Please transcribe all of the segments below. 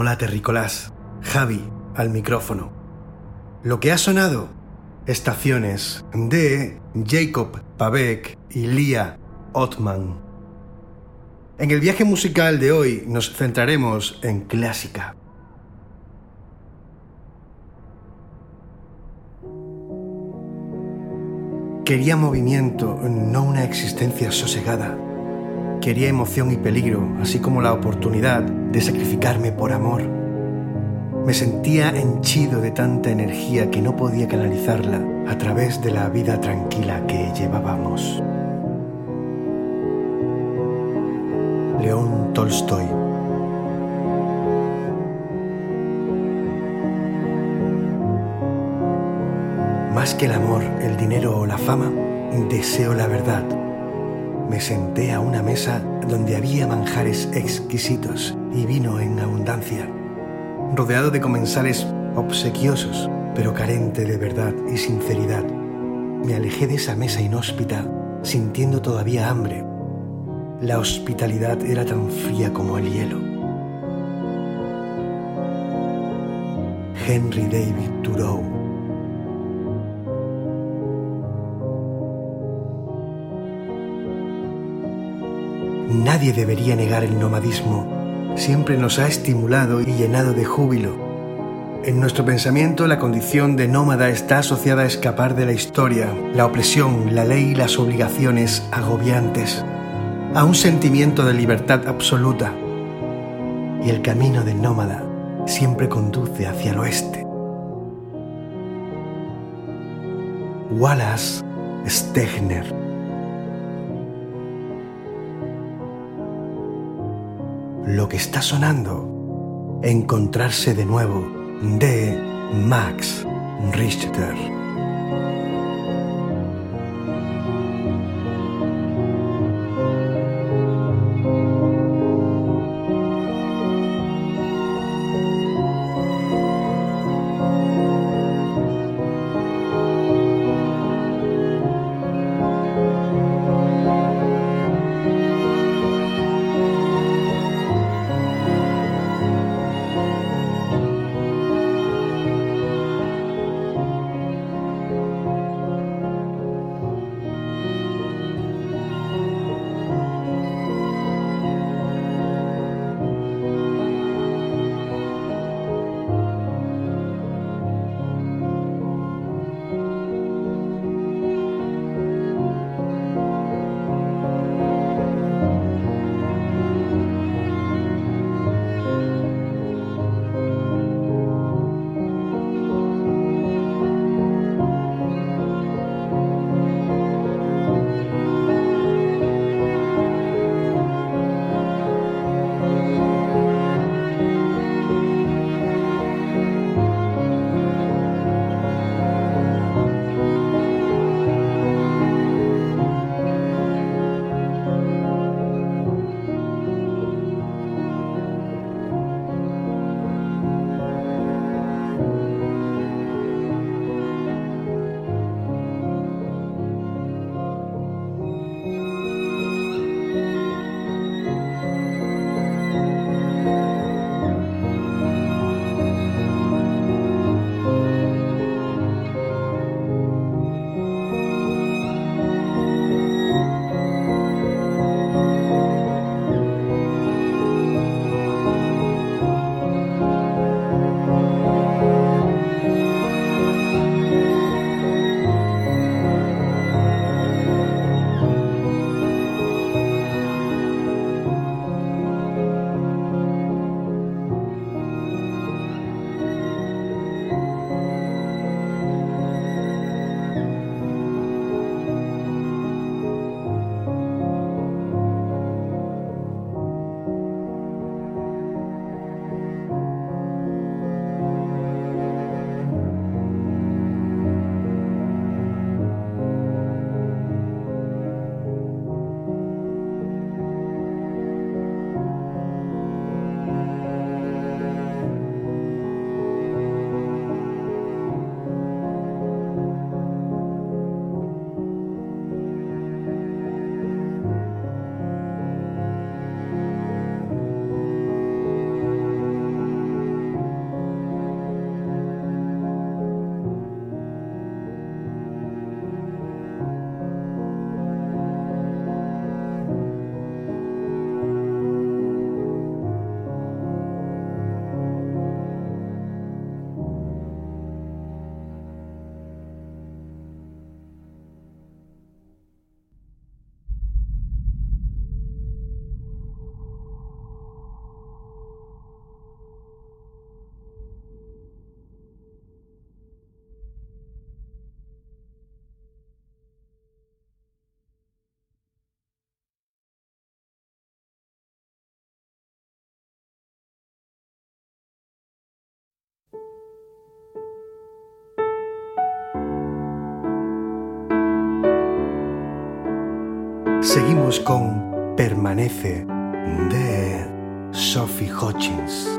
Hola terrícolas, Javi al micrófono. Lo que ha sonado, estaciones de Jacob Pavek y Lia Ottman. En el viaje musical de hoy nos centraremos en clásica. Quería movimiento, no una existencia sosegada. Quería emoción y peligro, así como la oportunidad de sacrificarme por amor. Me sentía henchido de tanta energía que no podía canalizarla a través de la vida tranquila que llevábamos. León Tolstoy Más que el amor, el dinero o la fama, deseo la verdad me senté a una mesa donde había manjares exquisitos y vino en abundancia, rodeado de comensales obsequiosos, pero carente de verdad y sinceridad. Me alejé de esa mesa inhóspita, sintiendo todavía hambre. La hospitalidad era tan fría como el hielo. Henry David Thoreau Nadie debería negar el nomadismo. Siempre nos ha estimulado y llenado de júbilo. En nuestro pensamiento la condición de nómada está asociada a escapar de la historia, la opresión, la ley y las obligaciones agobiantes, a un sentimiento de libertad absoluta. Y el camino del nómada siempre conduce hacia el oeste. Wallace Stegner lo que está sonando, encontrarse de nuevo de Max Richter. Seguimos con Permanece de Sophie Hutchins.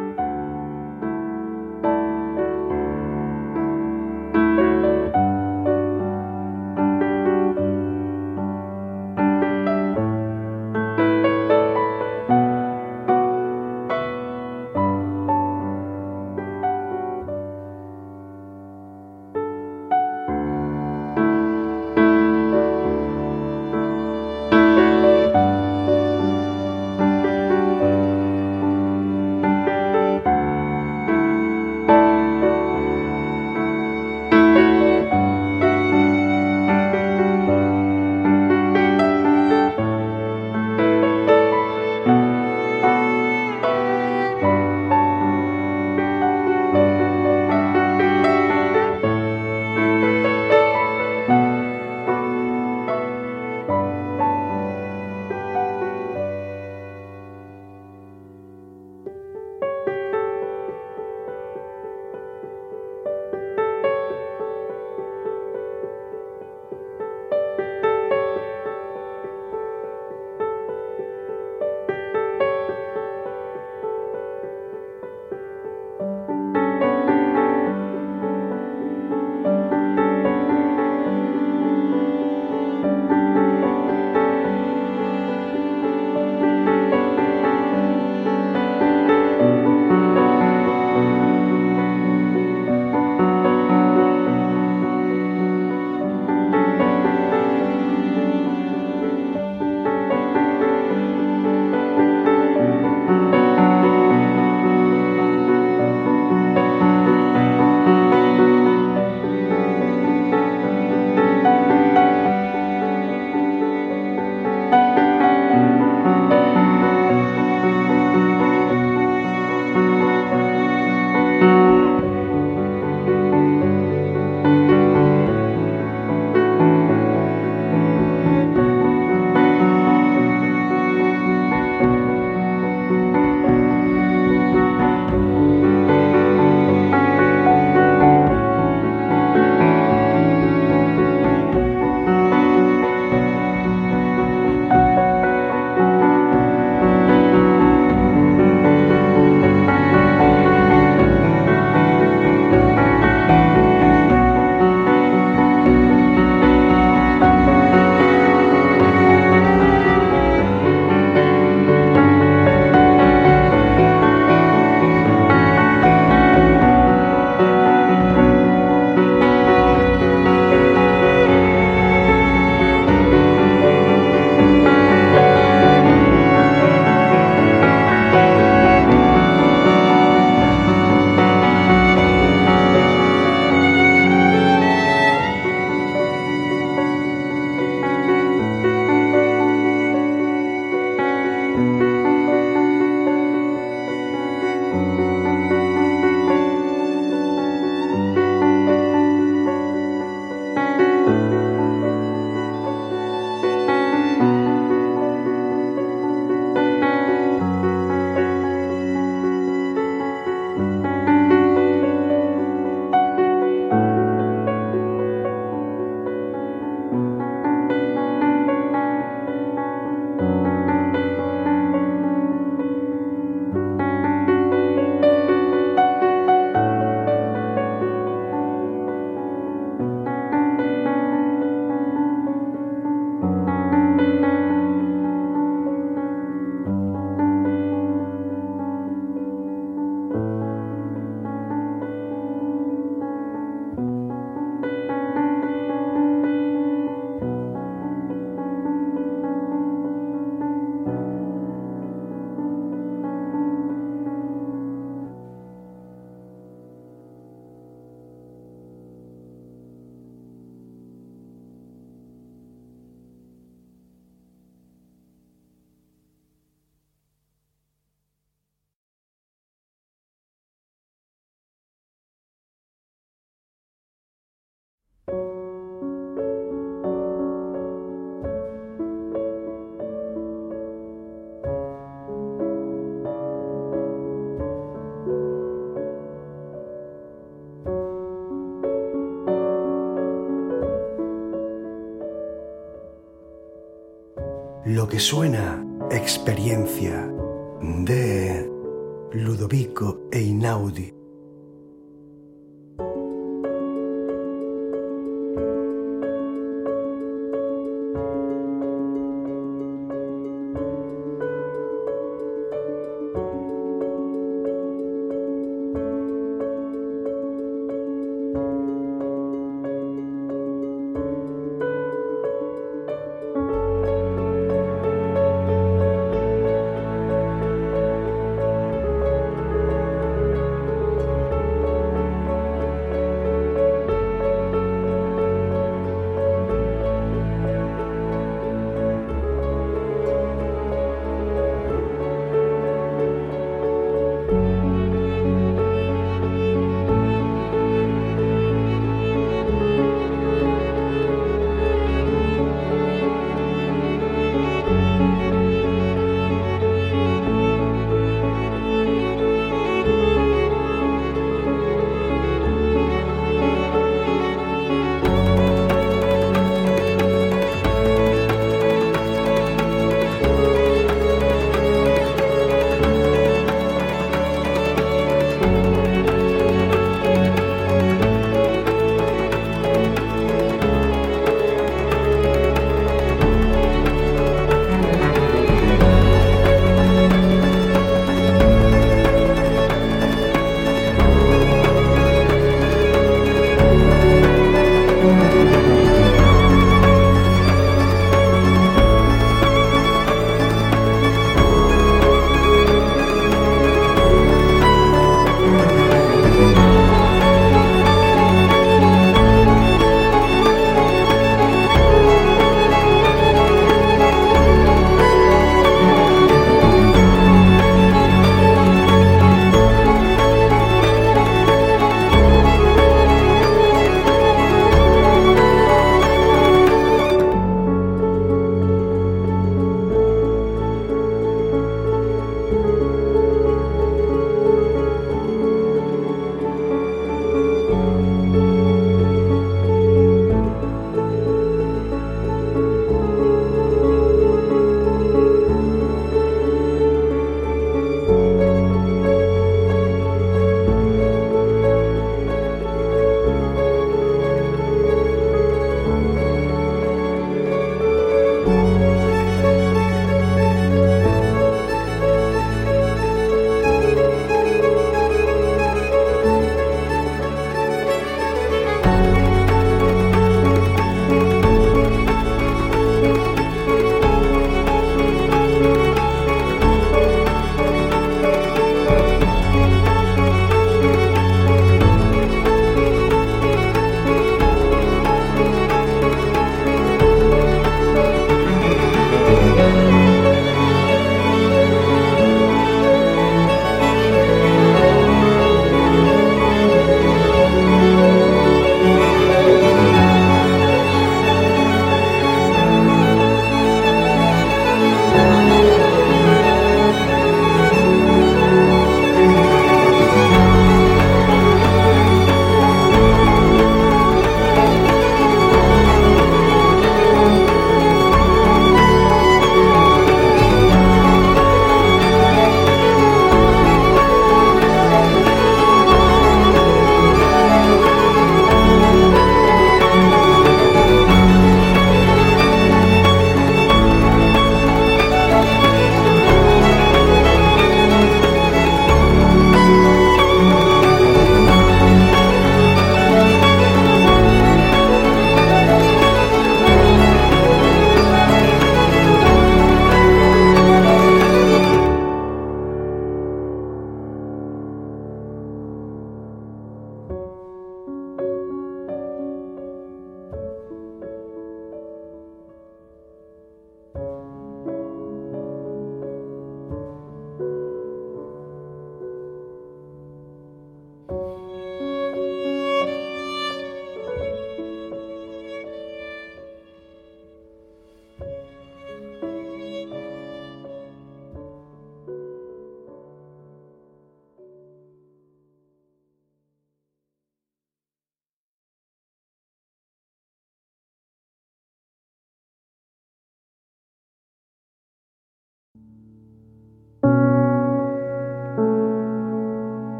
Que suena experiencia de Ludovico Einaudi.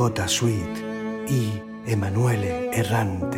Dakota Sweet y Emanuele Errante.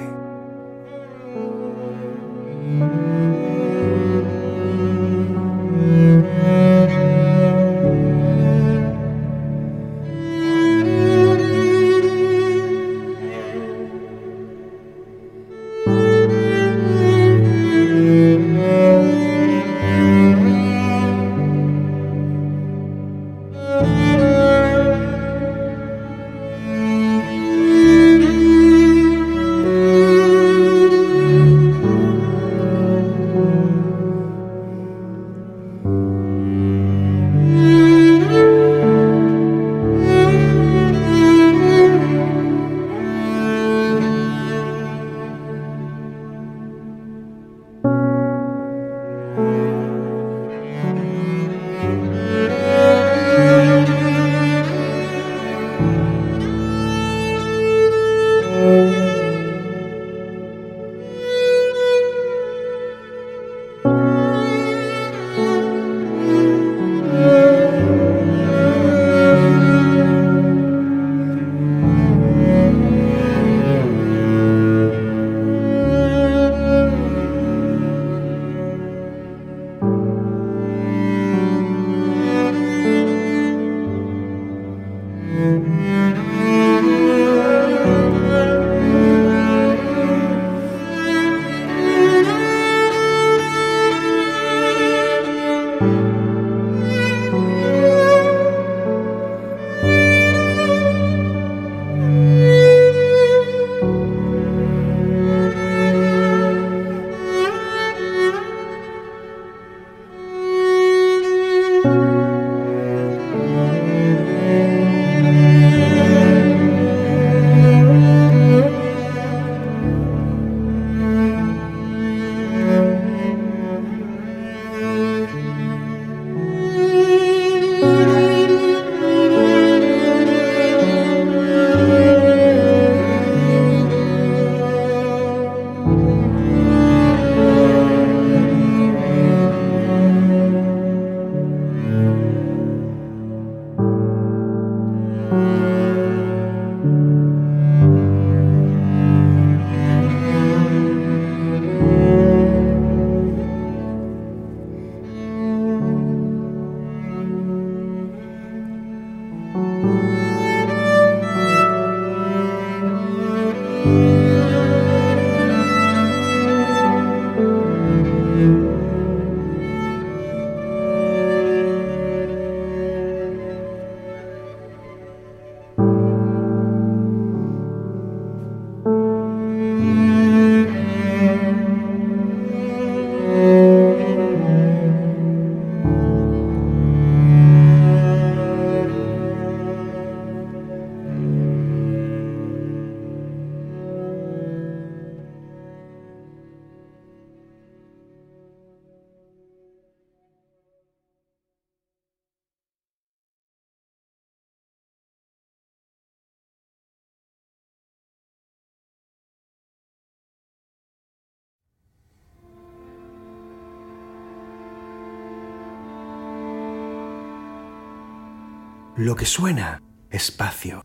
Lo que suena, espacio,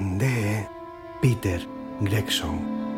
de Peter Gregson.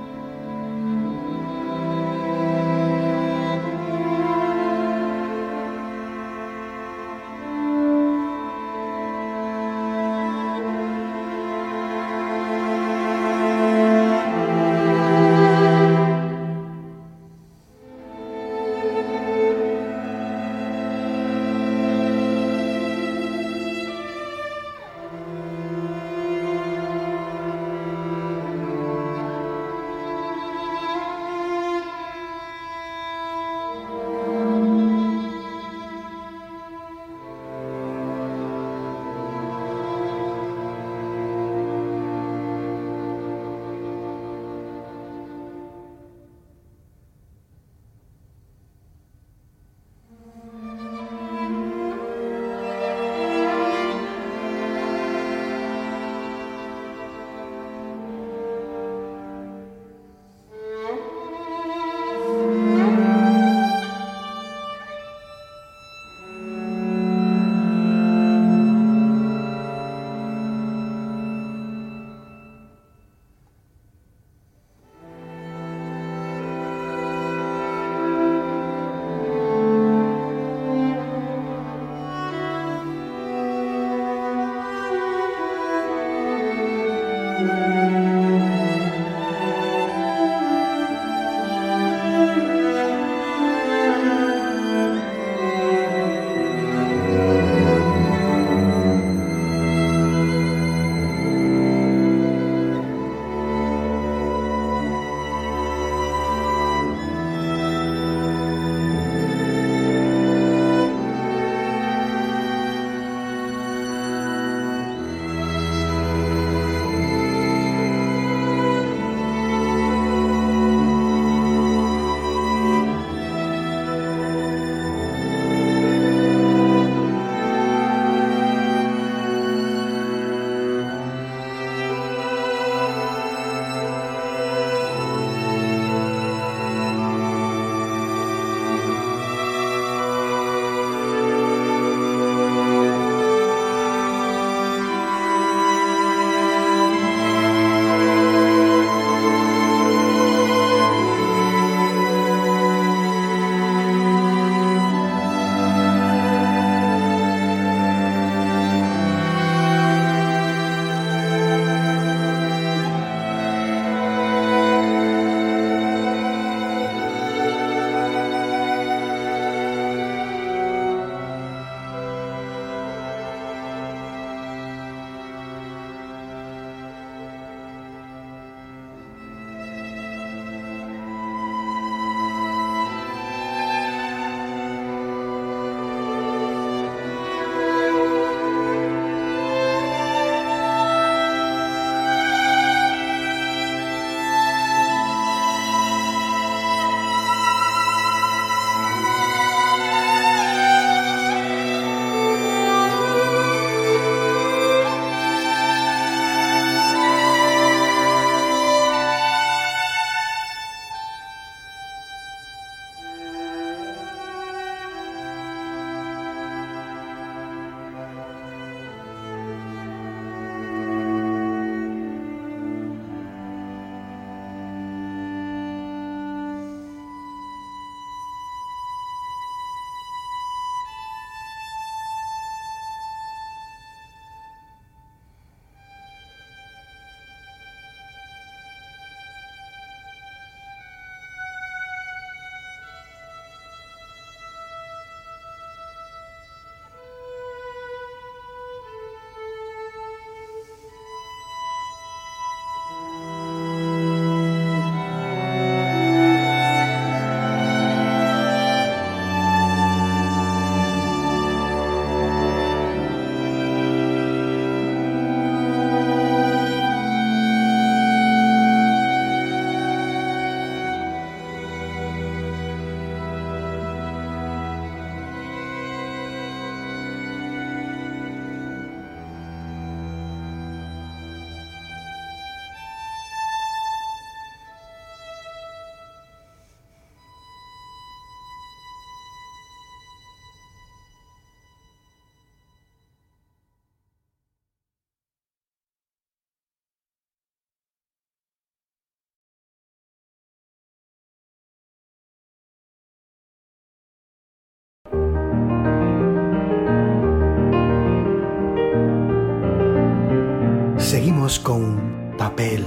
Papel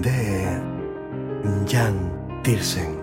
de Jan Tiersen.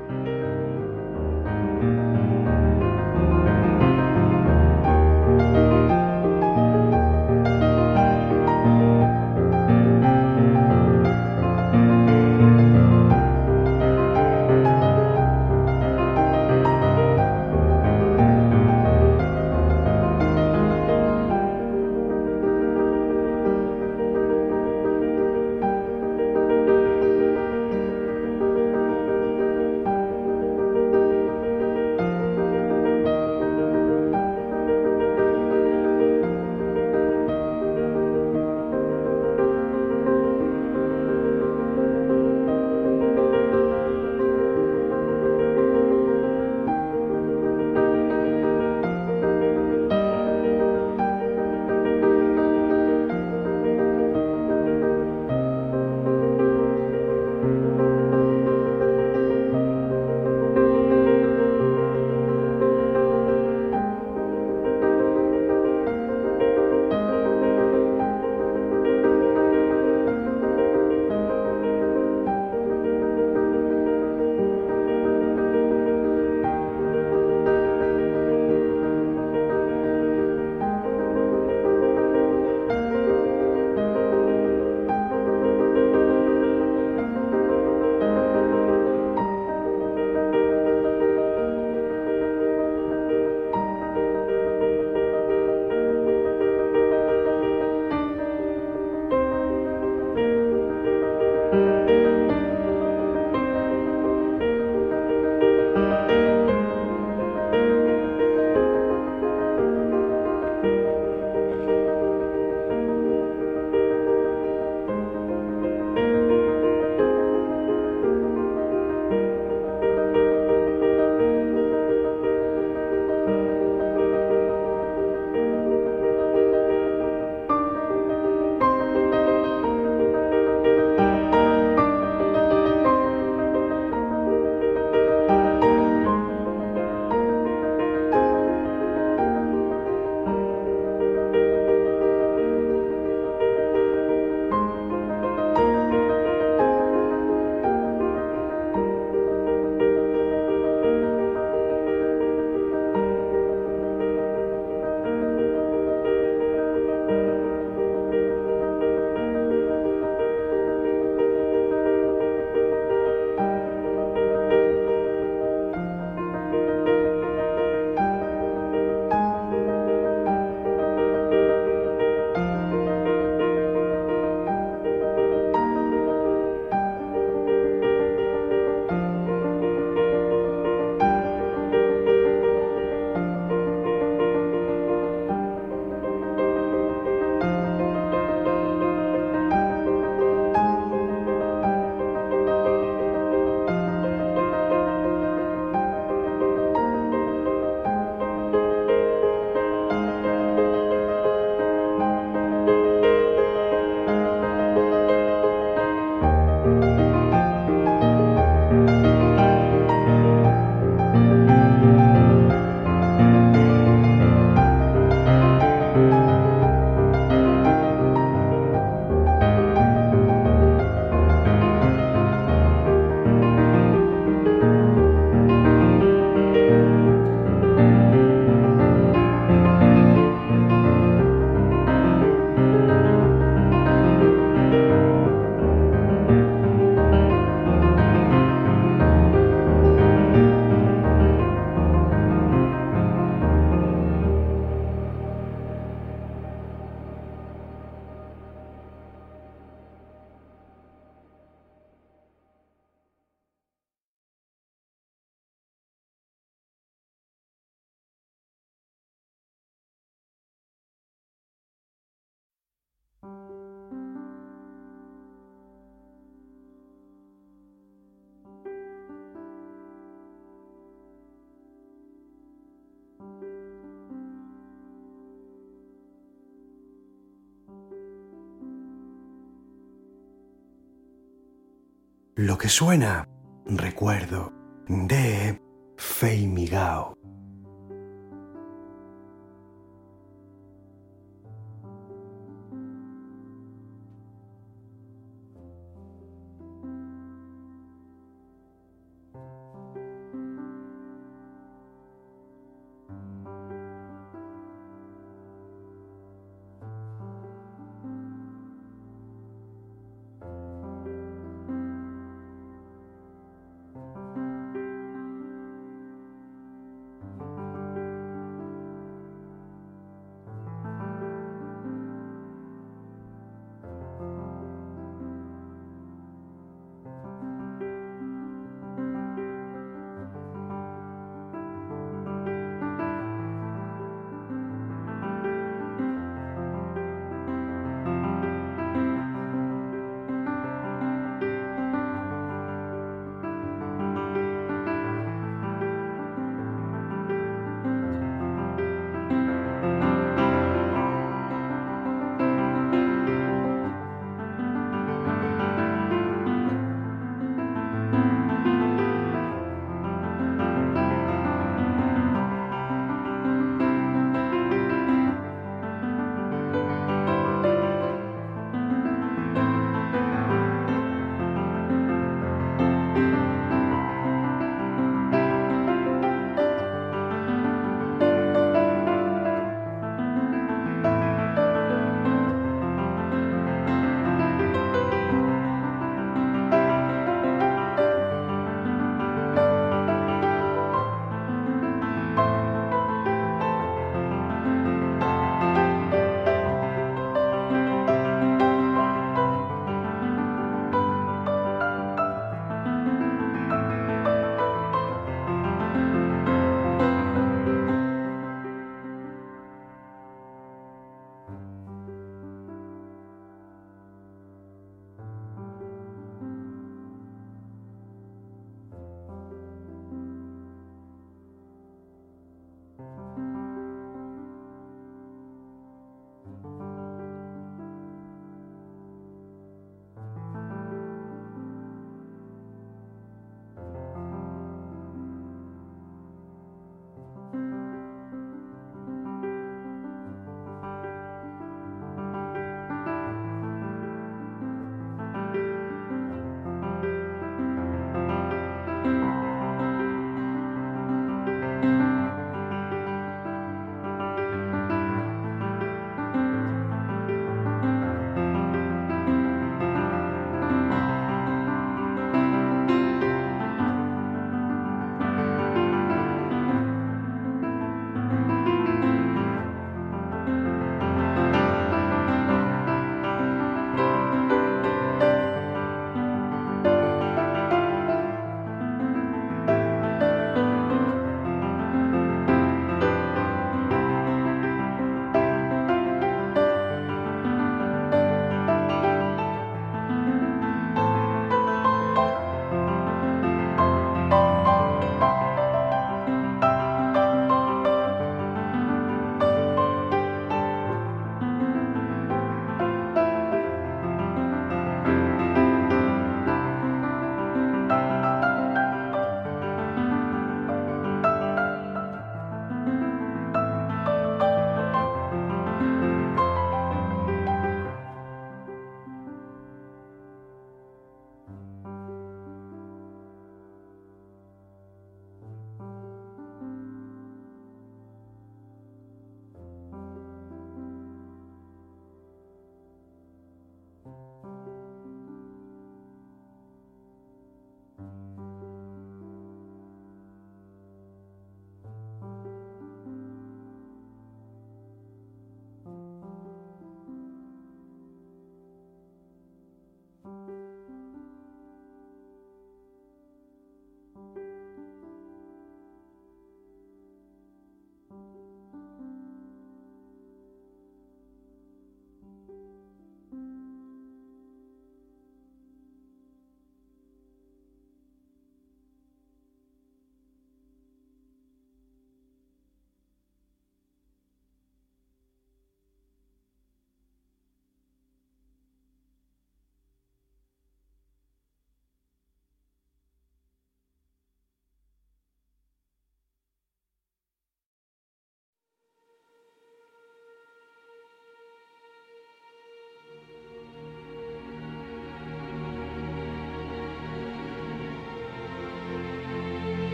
Lo que suena, recuerdo, de Fei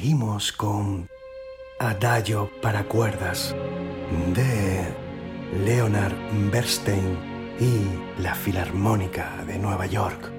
seguimos con Adagio para cuerdas de Leonard Bernstein y la Filarmónica de Nueva York.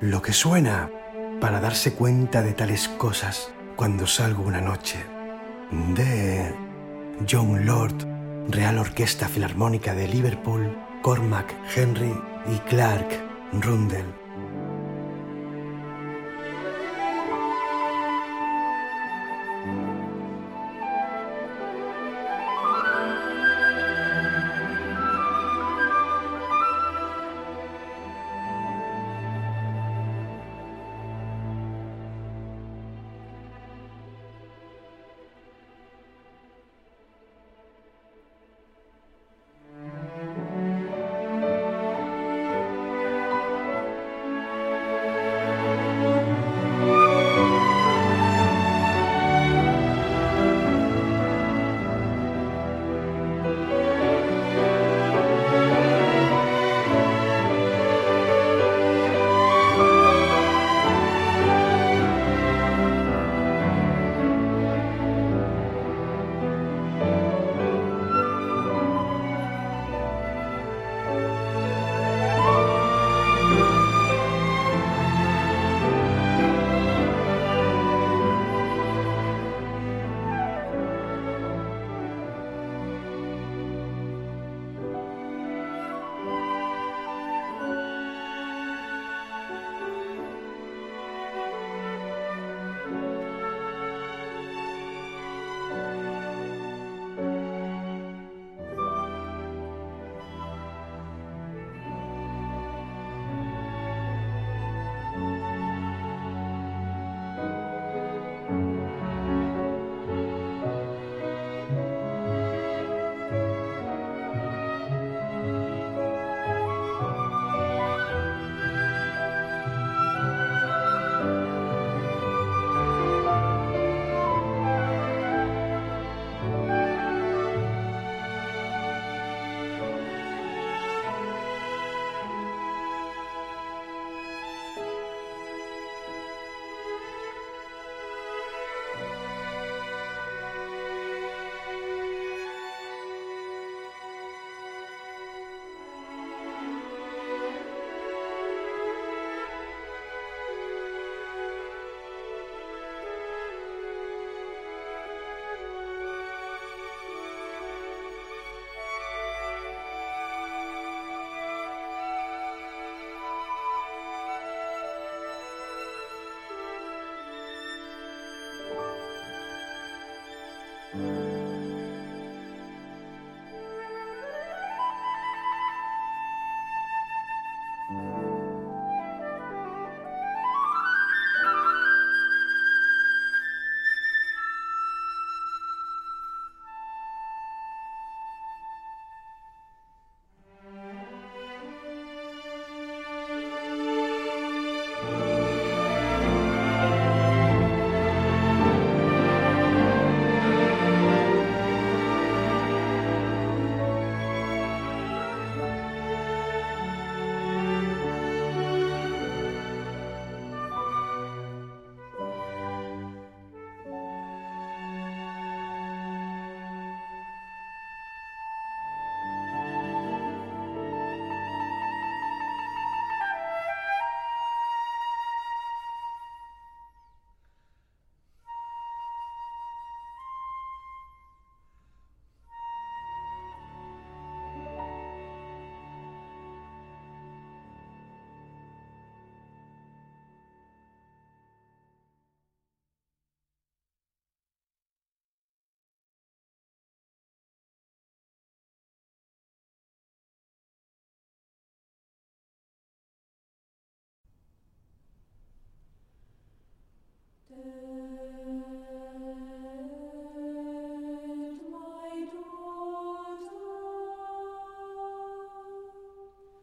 Lo que suena para darse cuenta de tales cosas cuando salgo una noche. De John Lord, Real Orquesta Filarmónica de Liverpool, Cormac Henry y Clark Rundell.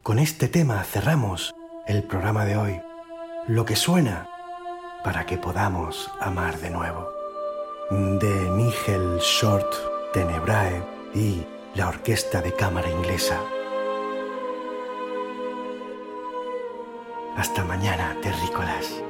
Con este tema cerramos el programa de hoy. Lo que suena para que podamos amar de nuevo. De Nigel Short Tenebrae y la Orquesta de Cámara Inglesa. Hasta mañana, terrícolas.